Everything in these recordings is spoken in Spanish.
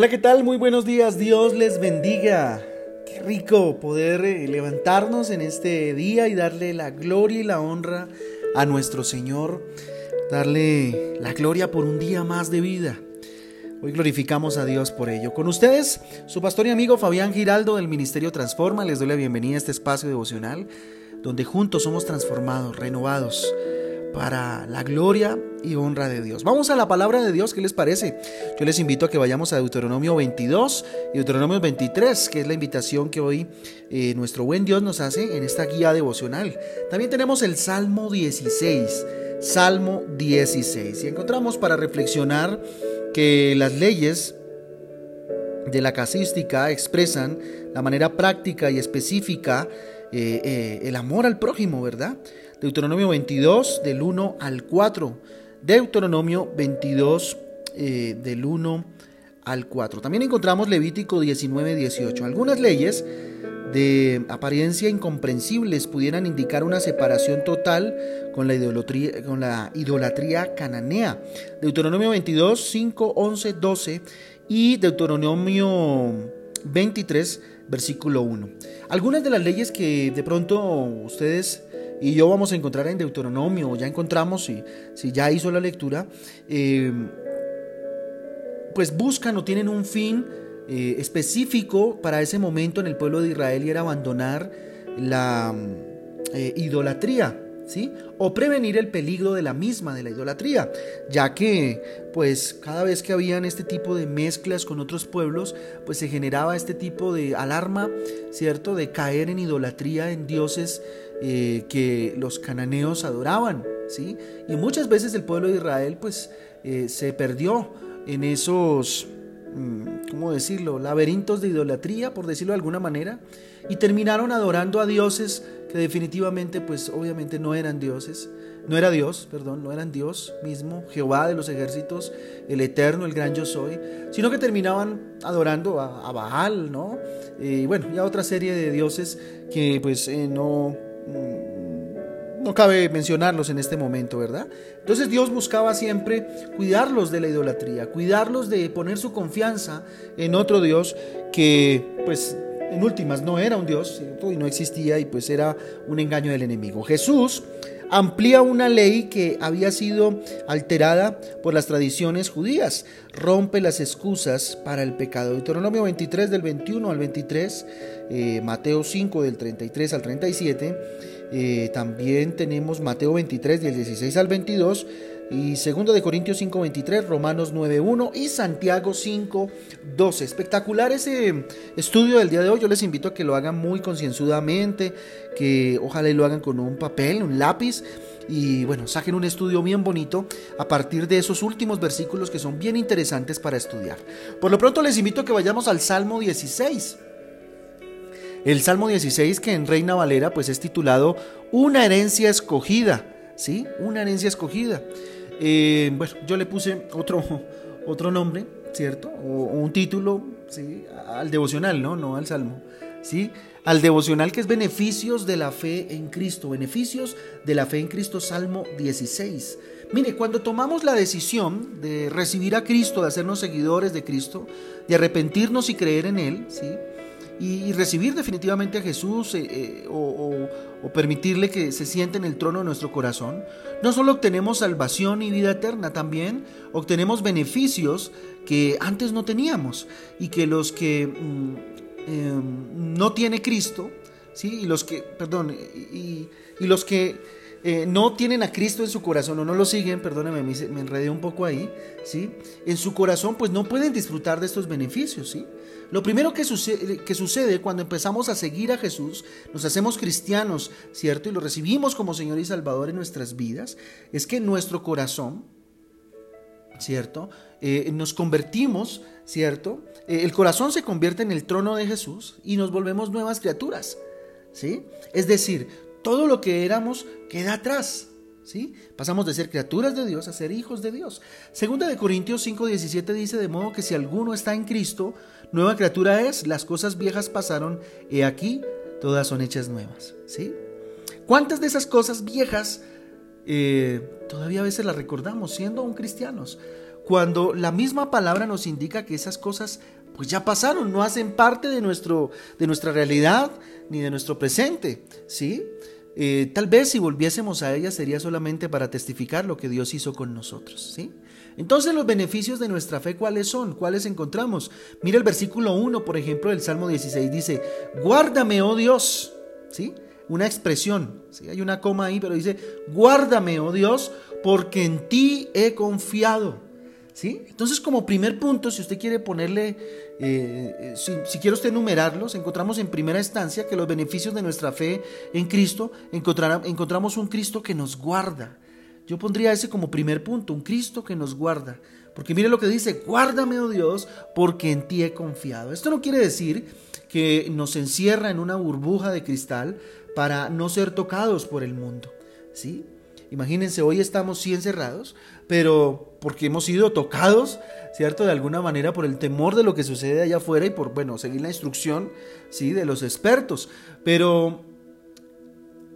Hola, ¿qué tal? Muy buenos días. Dios les bendiga. Qué rico poder eh, levantarnos en este día y darle la gloria y la honra a nuestro Señor. Darle la gloria por un día más de vida. Hoy glorificamos a Dios por ello. Con ustedes, su pastor y amigo Fabián Giraldo del Ministerio Transforma. Les doy la bienvenida a este espacio devocional donde juntos somos transformados, renovados para la gloria y honra de Dios. Vamos a la palabra de Dios, ¿qué les parece? Yo les invito a que vayamos a Deuteronomio 22 y Deuteronomio 23, que es la invitación que hoy eh, nuestro buen Dios nos hace en esta guía devocional. También tenemos el Salmo 16, Salmo 16, y encontramos para reflexionar que las leyes de la casística expresan la manera práctica y específica eh, eh, el amor al prójimo, ¿verdad? Deuteronomio 22 del 1 al 4. Deuteronomio 22 eh, del 1 al 4. También encontramos Levítico 19, 18. Algunas leyes de apariencia incomprensibles pudieran indicar una separación total con la idolatría, con la idolatría cananea. Deuteronomio 22, 5, 11, 12 y Deuteronomio 23, versículo 1. Algunas de las leyes que de pronto ustedes y yo vamos a encontrar en Deuteronomio, ya encontramos, si, si ya hizo la lectura, eh, pues buscan o tienen un fin eh, específico para ese momento en el pueblo de Israel y era abandonar la eh, idolatría. ¿Sí? O prevenir el peligro de la misma, de la idolatría, ya que pues cada vez que habían este tipo de mezclas con otros pueblos, pues se generaba este tipo de alarma, ¿cierto? De caer en idolatría, en dioses eh, que los cananeos adoraban, ¿sí? Y muchas veces el pueblo de Israel pues eh, se perdió en esos, mm, ¿cómo decirlo?, laberintos de idolatría, por decirlo de alguna manera, y terminaron adorando a dioses que definitivamente pues obviamente no eran dioses, no era Dios, perdón, no eran Dios mismo, Jehová de los ejércitos, el eterno, el gran yo soy, sino que terminaban adorando a, Baal, ¿no? Y bueno, y a otra serie de dioses que pues eh, no no cabe mencionarlos en este momento, ¿verdad? Entonces Dios buscaba siempre cuidarlos de la idolatría, cuidarlos de poner su confianza en otro Dios que, pues, en últimas no era un Dios y no existía y pues era un engaño del enemigo. Jesús amplía una ley que había sido alterada por las tradiciones judías, rompe las excusas para el pecado. Deuteronomio 23 del 21 al 23, eh, Mateo 5 del 33 al 37, eh, también tenemos Mateo 23 del 16 al 22, y 2 de Corintios 5:23, Romanos 9:1 y Santiago 5:12. Espectacular ese estudio del día de hoy. Yo les invito a que lo hagan muy concienzudamente, que ojalá lo hagan con un papel, un lápiz y bueno, saquen un estudio bien bonito a partir de esos últimos versículos que son bien interesantes para estudiar. Por lo pronto les invito a que vayamos al Salmo 16. El Salmo 16 que en Reina Valera pues es titulado Una herencia escogida, ¿sí? Una herencia escogida. Eh, bueno, yo le puse otro, otro nombre, ¿cierto? O, un título, ¿sí? Al devocional, ¿no? No al salmo, ¿sí? Al devocional que es beneficios de la fe en Cristo, beneficios de la fe en Cristo, Salmo 16. Mire, cuando tomamos la decisión de recibir a Cristo, de hacernos seguidores de Cristo, de arrepentirnos y creer en Él, ¿sí? Y, recibir definitivamente a Jesús eh, eh, o, permitirle que se siente en el trono de nuestro corazón, no solo obtenemos salvación y vida eterna, también obtenemos beneficios que antes no teníamos y que los que mm, em, no tiene Cristo, ¿sí? y los que, perdón, y, los que eh, no tienen a Cristo en su corazón o no lo siguen, perdóneme, me, me enredé un poco ahí, ¿sí? En su corazón pues no pueden disfrutar de estos beneficios, ¿sí? Lo primero que sucede, que sucede cuando empezamos a seguir a Jesús, nos hacemos cristianos, ¿cierto? Y lo recibimos como Señor y Salvador en nuestras vidas, es que nuestro corazón, ¿cierto? Eh, nos convertimos, ¿cierto? Eh, el corazón se convierte en el trono de Jesús y nos volvemos nuevas criaturas, ¿sí? Es decir, todo lo que éramos queda atrás, ¿Sí? Pasamos de ser criaturas de Dios a ser hijos de Dios. Segunda de Corintios 5:17 dice de modo que si alguno está en Cristo, nueva criatura es, las cosas viejas pasaron, y aquí todas son hechas nuevas. ¿sí? ¿Cuántas de esas cosas viejas eh, todavía a veces las recordamos siendo aún cristianos? cuando la misma palabra nos indica que esas cosas pues ya pasaron, no hacen parte de, nuestro, de nuestra realidad ni de nuestro presente, ¿sí? Eh, tal vez si volviésemos a ella sería solamente para testificar lo que Dios hizo con nosotros, ¿sí? Entonces los beneficios de nuestra fe, ¿cuáles son? ¿Cuáles encontramos? Mira el versículo 1, por ejemplo, del Salmo 16, dice, guárdame, oh Dios, ¿sí? Una expresión, ¿sí? Hay una coma ahí, pero dice, guárdame, oh Dios, porque en ti he confiado. Entonces, como primer punto, si usted quiere ponerle, eh, si, si, quiere usted enumerarlos, encontramos en primera instancia que los beneficios de nuestra fe en Cristo, encontramos un Cristo que nos guarda. Yo pondría ese como primer punto, un Cristo que nos guarda. Porque mire lo que dice, guárdame, oh Dios, porque en ti he confiado. Esto no quiere decir que nos encierra en una burbuja de cristal para no ser tocados por el mundo. ¿Sí? Imagínense, hoy estamos sí encerrados, pero porque hemos sido tocados, ¿cierto? De alguna manera por el temor de lo que sucede allá afuera y por, bueno, seguir la instrucción, ¿sí? De los expertos. Pero,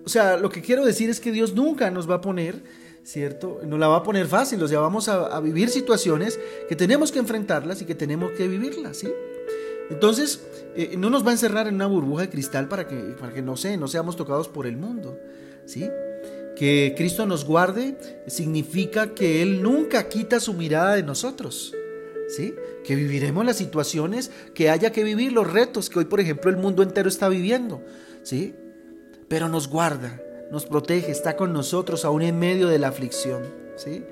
o sea, lo que quiero decir es que Dios nunca nos va a poner, ¿cierto? No la va a poner fácil, o sea, vamos a, vivir situaciones que tenemos que enfrentarlas y que tenemos que vivirlas, ¿sí? Entonces, eh, no nos va a encerrar en una burbuja de cristal para que, para que no sé, no seamos tocados por el mundo, ¿sí? Que Cristo nos guarde significa que Él nunca quita su mirada de nosotros. ¿Sí? Que viviremos las situaciones que haya que vivir, los retos que hoy, por ejemplo, el mundo entero está viviendo. ¿Sí? Pero nos guarda, nos protege, está con nosotros aún en medio de la aflicción. ¿Sí?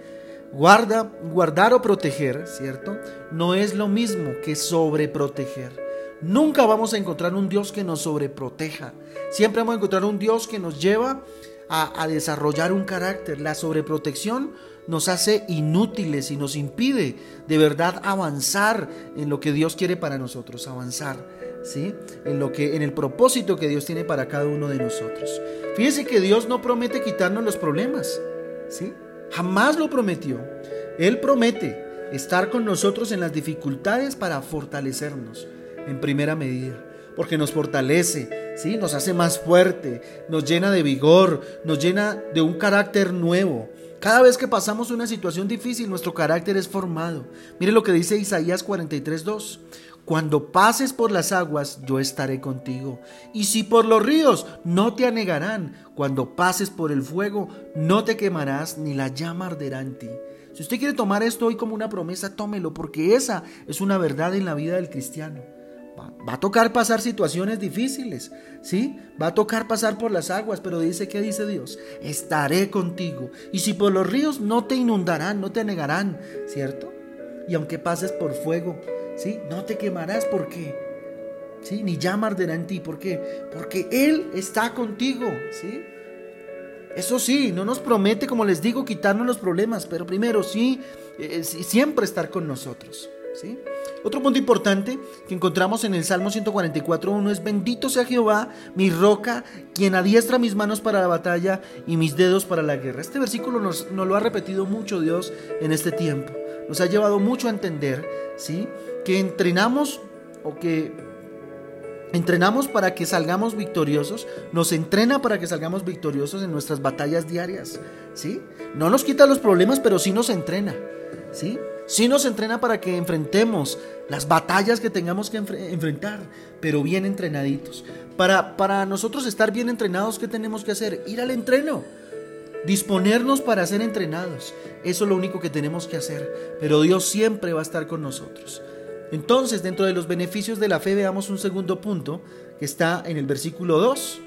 Guarda, guardar o proteger, ¿cierto? No es lo mismo que sobreproteger. Nunca vamos a encontrar un Dios que nos sobreproteja. Siempre vamos a encontrar un Dios que nos lleva a, desarrollar un carácter. La sobreprotección nos hace inútiles y nos impide de verdad avanzar en lo que Dios quiere para nosotros, avanzar, ¿sí? En lo que en el propósito que Dios tiene para cada uno de nosotros. Fíjese que Dios no promete quitarnos los problemas, ¿sí? Jamás lo prometió. Él promete estar con nosotros en las dificultades para fortalecernos en primera medida porque nos fortalece, ¿sí? nos hace más fuerte, nos llena de vigor, nos llena de un carácter nuevo. Cada vez que pasamos una situación difícil, nuestro carácter es formado. Mire lo que dice Isaías 43:2. Cuando pases por las aguas, yo estaré contigo. Y si por los ríos, no te anegarán. Cuando pases por el fuego, no te quemarás, ni la llama arderá en ti. Si usted quiere tomar esto hoy como una promesa, tómelo, porque esa es una verdad en la vida del cristiano. Va, a tocar pasar situaciones difíciles, ¿sí? Va a tocar pasar por las aguas, pero dice, ¿qué dice Dios? Estaré contigo. Y si por los ríos no te inundarán, no te anegarán, ¿cierto? Y aunque pases por fuego, ¿sí? No te quemarás, ¿por qué? ¿Sí? Ni llama arderá en ti, ¿por qué? Porque Él está contigo, ¿sí? Eso sí, no nos promete, como les digo, quitarnos los problemas, pero primero sí, eh, siempre estar con nosotros. ¿Sí? Otro punto importante que encontramos en el Salmo 144.1 es bendito sea Jehová, mi roca, quien adiestra mis manos para la batalla y mis dedos para la guerra. Este versículo nos, lo ha repetido mucho Dios en este tiempo. Nos ha llevado mucho a entender ¿sí? que entrenamos o que entrenamos para que salgamos victoriosos, nos entrena para que salgamos victoriosos en nuestras batallas diarias, ¿sí? No nos quita los problemas, pero sí nos entrena, ¿sí? Sí nos entrena para que enfrentemos las batallas que tengamos que enfrentar, pero bien entrenaditos. Para, para nosotros estar bien entrenados, ¿qué tenemos que hacer? Ir al entreno. Disponernos para ser entrenados. Eso es lo único que tenemos que hacer. Pero Dios siempre va a estar con nosotros. Entonces, dentro de los beneficios de la fe, veamos un segundo punto que está en el versículo 2.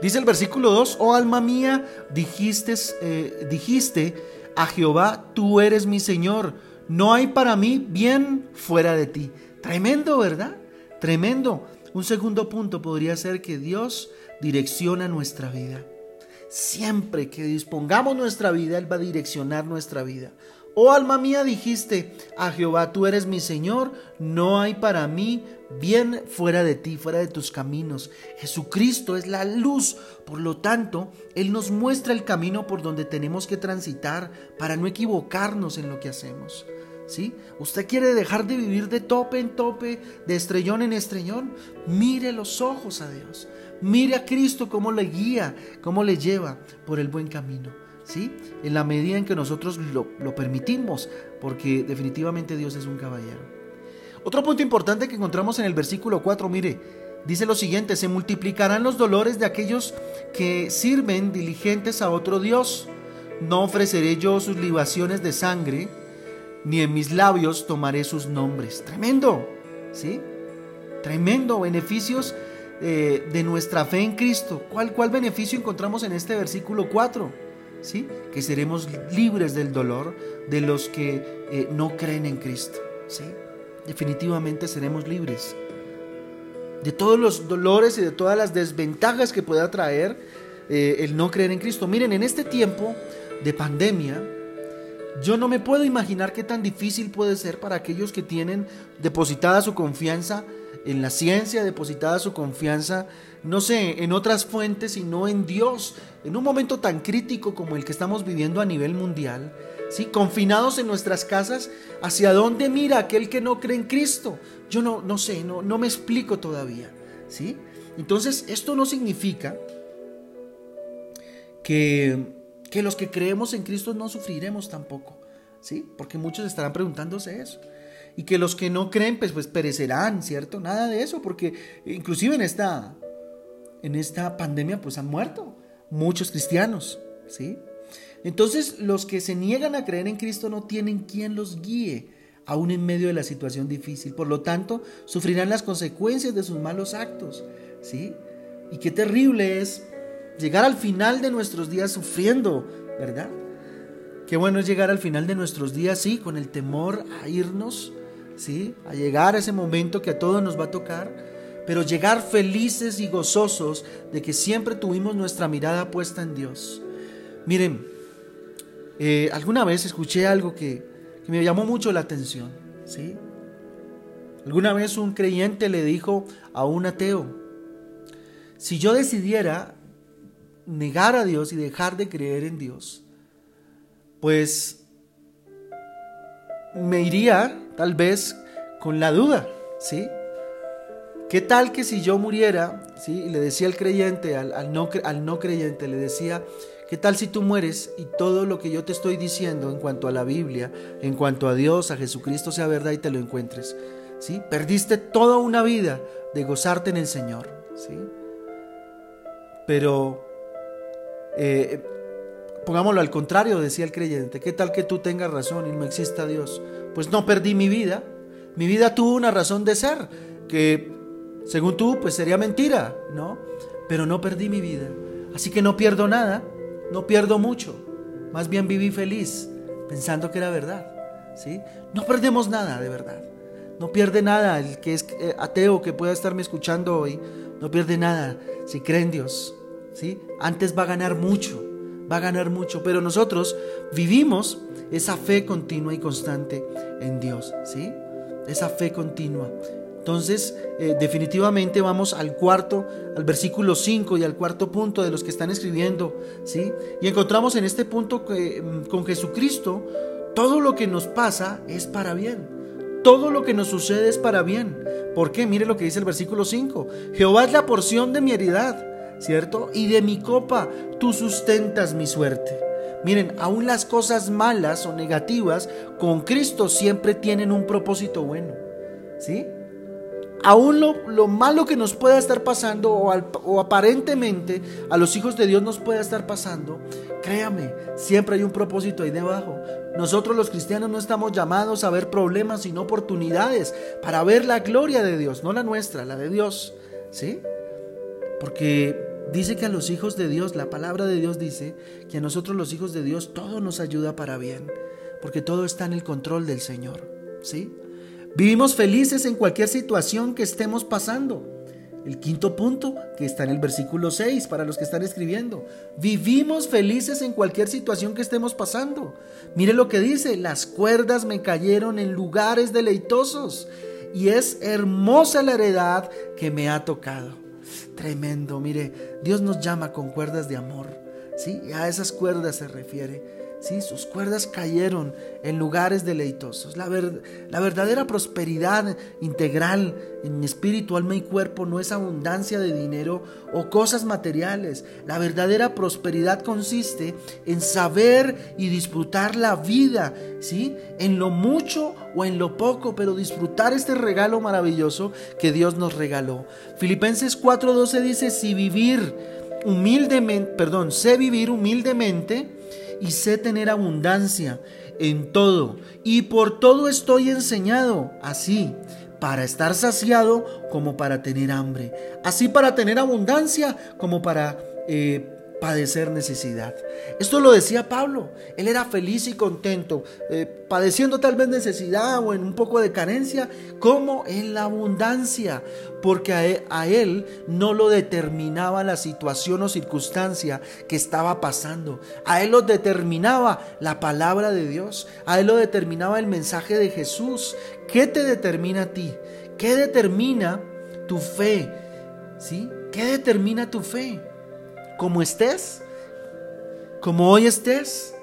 Dice el versículo 2, oh alma mía, eh, dijiste a Jehová, tú eres mi Señor, no hay para mí bien fuera de ti. Tremendo, ¿verdad? Tremendo. Un segundo punto podría ser que Dios direcciona nuestra vida. Siempre que dispongamos nuestra vida, Él va a direccionar nuestra vida. Oh alma mía, dijiste a Jehová, tú eres mi Señor, no hay para mí bien fuera de ti, fuera de tus caminos. Jesucristo es la luz, por lo tanto, Él nos muestra el camino por donde tenemos que transitar para no equivocarnos en lo que hacemos. ¿Sí? ¿Usted quiere dejar de vivir de tope en tope, de estrellón en estrellón? Mire los ojos a Dios. Mire a Cristo cómo le guía, cómo le lleva por el buen camino. ¿Sí? En la medida en que nosotros lo, lo permitimos, porque definitivamente Dios es un caballero. Otro punto importante que encontramos en el versículo 4, mire, dice lo siguiente, se multiplicarán los dolores de aquellos que sirven diligentes a otro Dios. No ofreceré yo sus libaciones de sangre, ni en mis labios tomaré sus nombres. Tremendo, ¿sí? Tremendo beneficios eh, de nuestra fe en Cristo. ¿Cuál, ¿Cuál beneficio encontramos en este versículo 4? ¿Sí? Que seremos libres del dolor de los que eh, no creen en Cristo. ¿sí? Definitivamente seremos libres de todos los dolores y de todas las desventajas que pueda traer eh, el no creer en Cristo. Miren, en este tiempo de pandemia, yo no me puedo imaginar qué tan difícil puede ser para aquellos que tienen depositada su confianza en la ciencia, depositada su confianza, no sé, en otras fuentes, sino en Dios, en un momento tan crítico como el que estamos viviendo a nivel mundial, ¿sí? confinados en nuestras casas, ¿hacia dónde mira aquel que no cree en Cristo? Yo no, no sé, no, no me explico todavía. ¿sí? Entonces, esto no significa que, que los que creemos en Cristo no sufriremos tampoco, ¿sí? porque muchos estarán preguntándose eso y que los que no creen pues, pues perecerán, ¿cierto? Nada de eso, porque inclusive en esta, en esta pandemia pues han muerto muchos cristianos, ¿sí? Entonces los que se niegan a creer en Cristo no tienen quien los guíe, aún en medio de la situación difícil. Por lo tanto, sufrirán las consecuencias de sus malos actos, ¿sí? Y qué terrible es llegar al final de nuestros días sufriendo, ¿verdad? Qué bueno es llegar al final de nuestros días, sí, con el temor a irnos, A llegar a ese momento que a todos nos va a tocar, pero llegar felices y gozosos de que siempre tuvimos nuestra mirada puesta en Dios. Miren, eh, alguna vez escuché algo que, que me llamó mucho la atención, ¿sí? Alguna vez un creyente le dijo a un ateo, si yo decidiera negar a Dios y dejar de creer en Dios, pues me iría tal vez con la duda, ¿sí? ¿Qué tal que si yo muriera, ¿sí? Y le decía al creyente, al, no, al no creyente, le decía, ¿qué tal si tú mueres y todo lo que yo te estoy diciendo en cuanto a la Biblia, en cuanto a Dios, a Jesucristo sea verdad y te lo encuentres? ¿Sí? Perdiste toda una vida de gozarte en el Señor, ¿sí? Pero eh, pongámoslo al contrario, decía el creyente, ¿qué tal que tú tengas razón y no exista Dios? Pues no perdí mi vida, mi vida tuvo una razón de ser, que según tú, pues sería mentira, ¿no? Pero no perdí mi vida, así que no pierdo nada, no pierdo mucho, más bien viví feliz, pensando que era verdad, ¿sí? No perdemos nada, de verdad. No pierde nada el que es eh, ateo que pueda estarme escuchando hoy, no pierde nada si cree en Dios, ¿sí? Antes va a ganar mucho va a ganar mucho, pero nosotros vivimos esa fe continua y constante en Dios, ¿sí? Esa fe continua. Entonces, eh, definitivamente vamos al cuarto, al versículo 5 y al cuarto punto de los que están escribiendo, ¿sí? Y encontramos en este punto que mm, con Jesucristo todo lo que nos pasa es para bien. Todo lo que nos sucede es para bien. ¿Por qué? Mire lo que dice el versículo 5. Jehová es la porción de mi heredad ¿cierto? Y de mi copa tú sustentas mi suerte. Miren, aún las cosas malas o negativas con Cristo siempre tienen un propósito bueno, ¿sí? Aún lo, malo que nos pueda estar pasando o, o aparentemente a los hijos de Dios nos pueda estar pasando, créame, siempre hay un propósito ahí debajo. Nosotros los cristianos no estamos llamados a ver problemas, sino oportunidades para ver la gloria de Dios, no la nuestra, la de Dios, ¿sí? Porque dice que a los hijos de Dios, la palabra de Dios dice que a nosotros los hijos de Dios todo nos ayuda para bien, porque todo está en el control del Señor, ¿sí? Vivimos felices en cualquier situación que estemos pasando. El quinto punto, que está en el versículo 6 para los que están escribiendo. Vivimos felices en cualquier situación que estemos pasando. Mire lo que dice, las cuerdas me cayeron en lugares deleitosos y es hermosa la heredad que me ha tocado. Tremendo, mire, Dios nos llama con cuerdas de amor, ¿sí? A esas cuerdas se refiere, ¿sí? sus cuerdas cayeron en lugares deleitosos. La, la verdadera prosperidad integral en espíritu, alma y cuerpo no es abundancia de dinero o cosas materiales. La verdadera prosperidad consiste en saber y disfrutar la vida, ¿sí? en lo mucho o en lo poco, pero disfrutar este regalo maravilloso que Dios nos regaló. Filipenses 4:12 dice, si vivir humildemente, perdón, sé vivir humildemente, y sé tener abundancia en todo, y por todo estoy enseñado, así, para estar saciado como para tener hambre, así para tener abundancia como para eh, padecer necesidad. Esto lo decía Pablo. Él era feliz y contento, eh, padeciendo tal vez necesidad o en un poco de carencia, como en la abundancia, porque e, a él, no lo determinaba la situación o circunstancia que estaba pasando. A él lo determinaba la palabra de Dios. A él lo determinaba el mensaje de Jesús. ¿Qué te determina a ti? ¿Qué determina tu fe? ¿Sí? ¿Qué determina tu fe? Como estés, como hoy estés,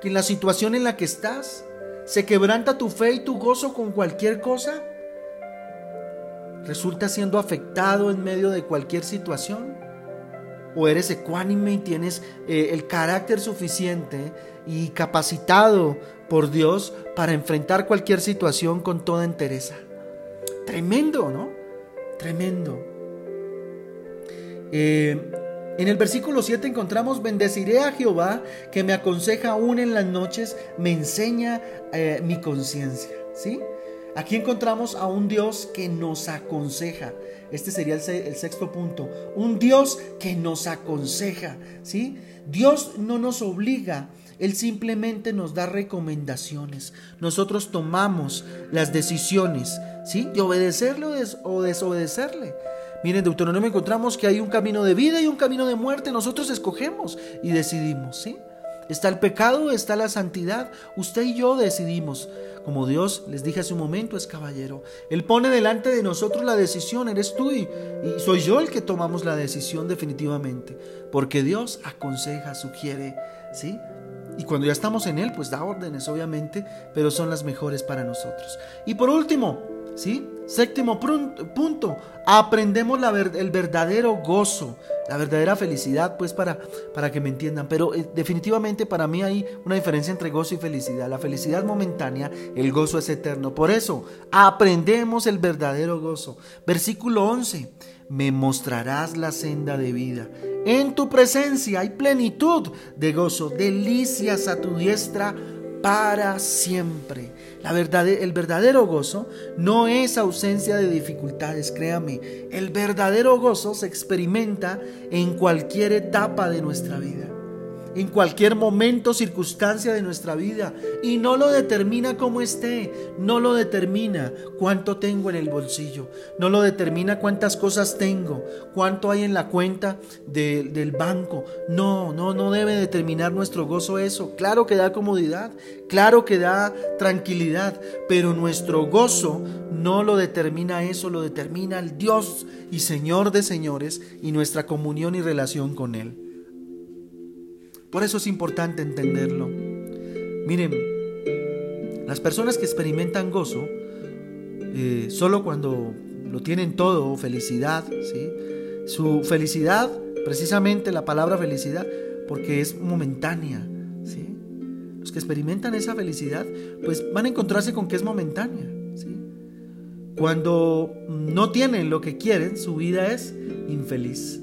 que en la situación en la que estás, se quebranta tu fe y tu gozo con cualquier cosa, resulta siendo afectado en medio de cualquier situación, o eres ecuánime y tienes eh, el carácter suficiente y capacitado por Dios para enfrentar cualquier situación con toda entereza. Tremendo, ¿no? Tremendo. Eh, en el versículo 7 encontramos, bendeciré a Jehová que me aconseja aún en las noches, me enseña eh, mi conciencia. ¿Sí? Aquí encontramos a un Dios que nos aconseja. Este sería el, el, sexto punto. Un Dios que nos aconseja. ¿sí? Dios no nos obliga, Él simplemente nos da recomendaciones. Nosotros tomamos las decisiones ¿sí? de obedecerle o desobedecerle. Miren, en Deuteronomio encontramos que hay un camino de vida y un camino de muerte. Nosotros escogemos y decidimos, ¿sí? Está el pecado, está la santidad. Usted y yo decidimos. Como Dios, les dije hace un momento, es caballero. Él pone delante de nosotros la decisión, eres tú y soy yo el que tomamos la decisión definitivamente. Porque Dios aconseja, sugiere, ¿sí? Y cuando ya estamos en Él, pues da órdenes, obviamente, pero son las mejores para nosotros. Y por último, ¿sí? Séptimo punto, aprendemos el verdadero gozo, la verdadera felicidad, pues para, para que me entiendan. Pero eh, definitivamente para mí hay una diferencia entre gozo y felicidad. La felicidad momentánea, el gozo es eterno. Por eso, aprendemos el verdadero gozo. Versículo 11, me mostrarás la senda de vida. En tu presencia hay plenitud de gozo, delicias a tu diestra para siempre. El verdadero gozo no es ausencia de dificultades, créame. El verdadero gozo se experimenta en cualquier etapa de nuestra vida en cualquier momento, circunstancia de nuestra vida. Y no lo determina cómo esté, no lo determina cuánto tengo en el bolsillo, no lo determina cuántas cosas tengo, cuánto hay en la cuenta del banco. No, no, no debe determinar nuestro gozo eso. Claro que da comodidad, claro que da tranquilidad, pero nuestro gozo no lo determina eso, lo determina el Dios y Señor de señores y nuestra comunión y relación con Él. Por eso es importante entenderlo. Miren, las personas que experimentan gozo, eh, solo cuando lo tienen todo, felicidad, ¿sí? su felicidad, precisamente la palabra felicidad, porque es momentánea. ¿sí? Los que experimentan esa felicidad, pues van a encontrarse con que es momentánea. ¿sí? Cuando no tienen lo que quieren, su vida es infeliz,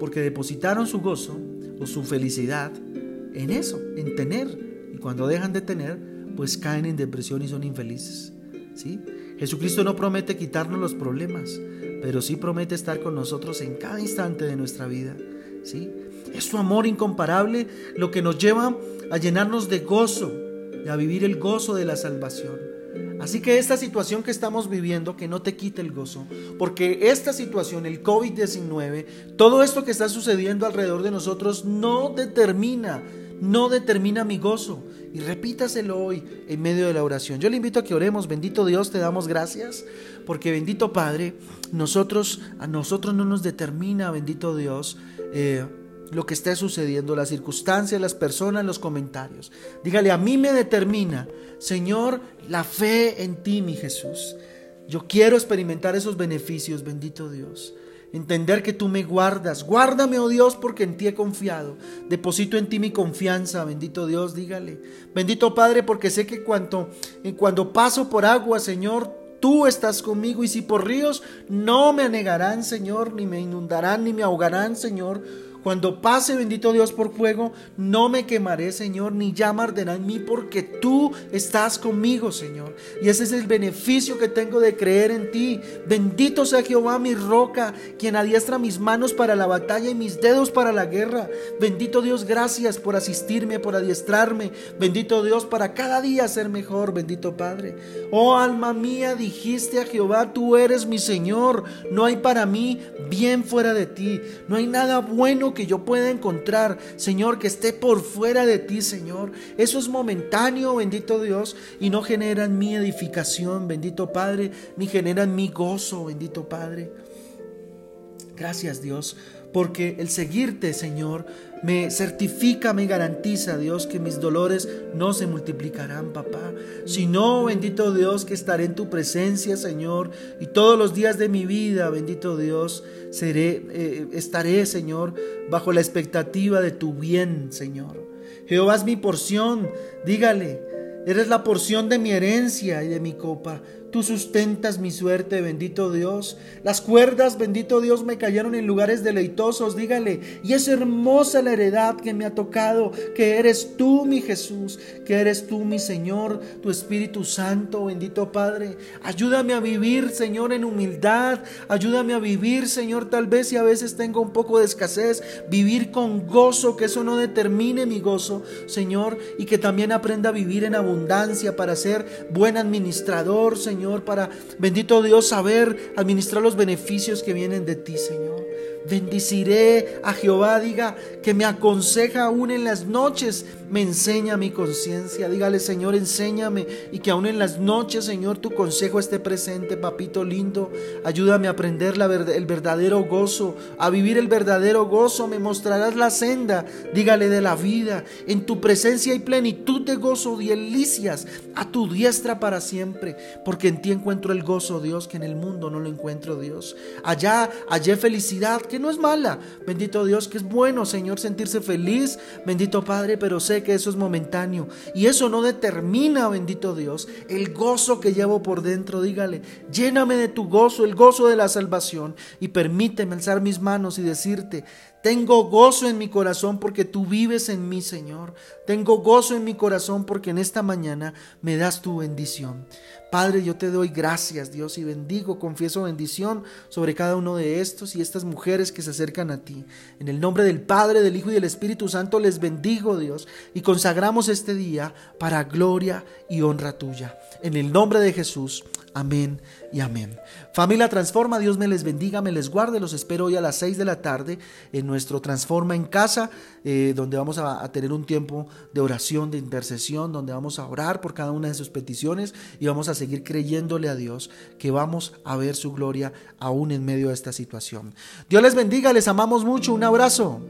porque depositaron su gozo o su felicidad en eso, en tener. Y cuando dejan de tener, pues caen en depresión y son infelices. ¿sí? Jesucristo no promete quitarnos los problemas, pero sí promete estar con nosotros en cada instante de nuestra vida. ¿sí? Es su amor incomparable lo que nos lleva a llenarnos de gozo y a vivir el gozo de la salvación. Así que esta situación que estamos viviendo, que no te quite el gozo, porque esta situación, el COVID-19, todo esto que está sucediendo alrededor de nosotros no determina, no determina mi gozo. Y repítaselo hoy en medio de la oración. Yo le invito a que oremos, bendito Dios, te damos gracias, porque bendito Padre, nosotros, a nosotros no nos determina, bendito Dios, eh, lo que esté sucediendo, las circunstancias, las personas, los comentarios. Dígale, a mí me determina, Señor, la fe en ti, mi Jesús. Yo quiero experimentar esos beneficios, bendito Dios. Entender que tú me guardas. Guárdame, oh Dios, porque en ti he confiado. Deposito en ti mi confianza, bendito Dios, dígale. Bendito Padre, porque sé que cuando, cuando paso por agua, Señor, tú estás conmigo. Y si por ríos, no me anegarán, Señor, ni me inundarán, ni me ahogarán, Señor cuando pase, bendito Dios, por fuego, no me quemaré, Señor, ni llama arderá en mí, porque tú estás conmigo, Señor. Y ese es el beneficio que tengo de creer en ti. Bendito sea Jehová, mi roca, quien adiestra mis manos para la batalla y mis dedos para la guerra. Bendito Dios, gracias por asistirme, por adiestrarme. Bendito Dios, para cada día ser mejor, bendito Padre. Oh alma mía, dijiste a Jehová, tú eres mi Señor. No hay para mí bien fuera de ti. No hay nada bueno que yo pueda encontrar, Señor, que esté por fuera de ti, Señor. Eso es momentáneo, bendito Dios, y no genera en mi edificación, bendito Padre, ni genera en mi gozo, bendito Padre. Gracias, Dios, porque el seguirte, Señor, me certifica, me garantiza, Dios, que mis dolores no se multiplicarán, papá. Sino, bendito Dios, que estaré en tu presencia, Señor, y todos los días de mi vida, bendito Dios, seré, eh, estaré, Señor, bajo la expectativa de tu bien, Señor. Jehová es mi porción, dígale, eres la porción de mi herencia y de mi copa. Tú sustentas mi suerte, bendito Dios. Las cuerdas, bendito Dios, me cayeron en lugares deleitosos. Dígale, y es hermosa la heredad que me ha tocado, que eres tú, mi Jesús, que eres tú, mi Señor, tu Espíritu Santo, bendito Padre. Ayúdame a vivir, Señor, en humildad. Ayúdame a vivir, Señor, tal vez si a veces tengo un poco de escasez, vivir con gozo, que eso no determine mi gozo, Señor, y que también aprenda a vivir en abundancia para ser buen administrador, Señor Señor, para, bendito Dios, saber administrar los beneficios que vienen de ti, Señor. Bendiciré a Jehová, diga que me aconseja aún en las noches, me enseña mi conciencia. Dígale, Señor, enséñame y que aún en las noches, Señor, tu consejo esté presente, papito lindo. Ayúdame a aprender la el verdadero gozo, a vivir el verdadero gozo. Me mostrarás la senda, dígale de la vida. En tu presencia hay plenitud de gozo delicias a tu diestra para siempre, porque en ti encuentro el gozo, Dios, que en el mundo no lo encuentro, Dios. Allá hallé felicidad que no es mala. Bendito Dios, que es bueno, Señor, sentirse feliz. Bendito Padre, pero que eso es momentáneo. Y eso no determina, bendito Dios, el gozo que llevo por dentro. Dígale, lléname de tu gozo, el gozo de la salvación. Y permíteme alzar mis manos y decirte, tengo gozo en mi corazón porque tú vives en mí, Señor. Tengo gozo en mi corazón porque en esta mañana me das tu bendición. Padre, yo te doy gracias, Dios, y bendigo, confieso bendición sobre cada uno de estos y estas mujeres que se acercan a ti. En el nombre del Padre, del Hijo y del Espíritu Santo les bendigo, Dios, y consagramos este día para gloria y honra tuya. En el nombre de Jesús. Amén y amén. Familia Transforma, Dios me les bendiga, me les guarde. Los espero hoy a las 6 de la tarde en nuestro Transforma en casa, eh, donde vamos a, a, tener un tiempo de oración, de intercesión, donde vamos a orar por cada una de sus peticiones y vamos a seguir creyéndole a Dios que vamos a ver su gloria aún en medio de esta situación. Dios les bendiga, les amamos mucho. Un abrazo.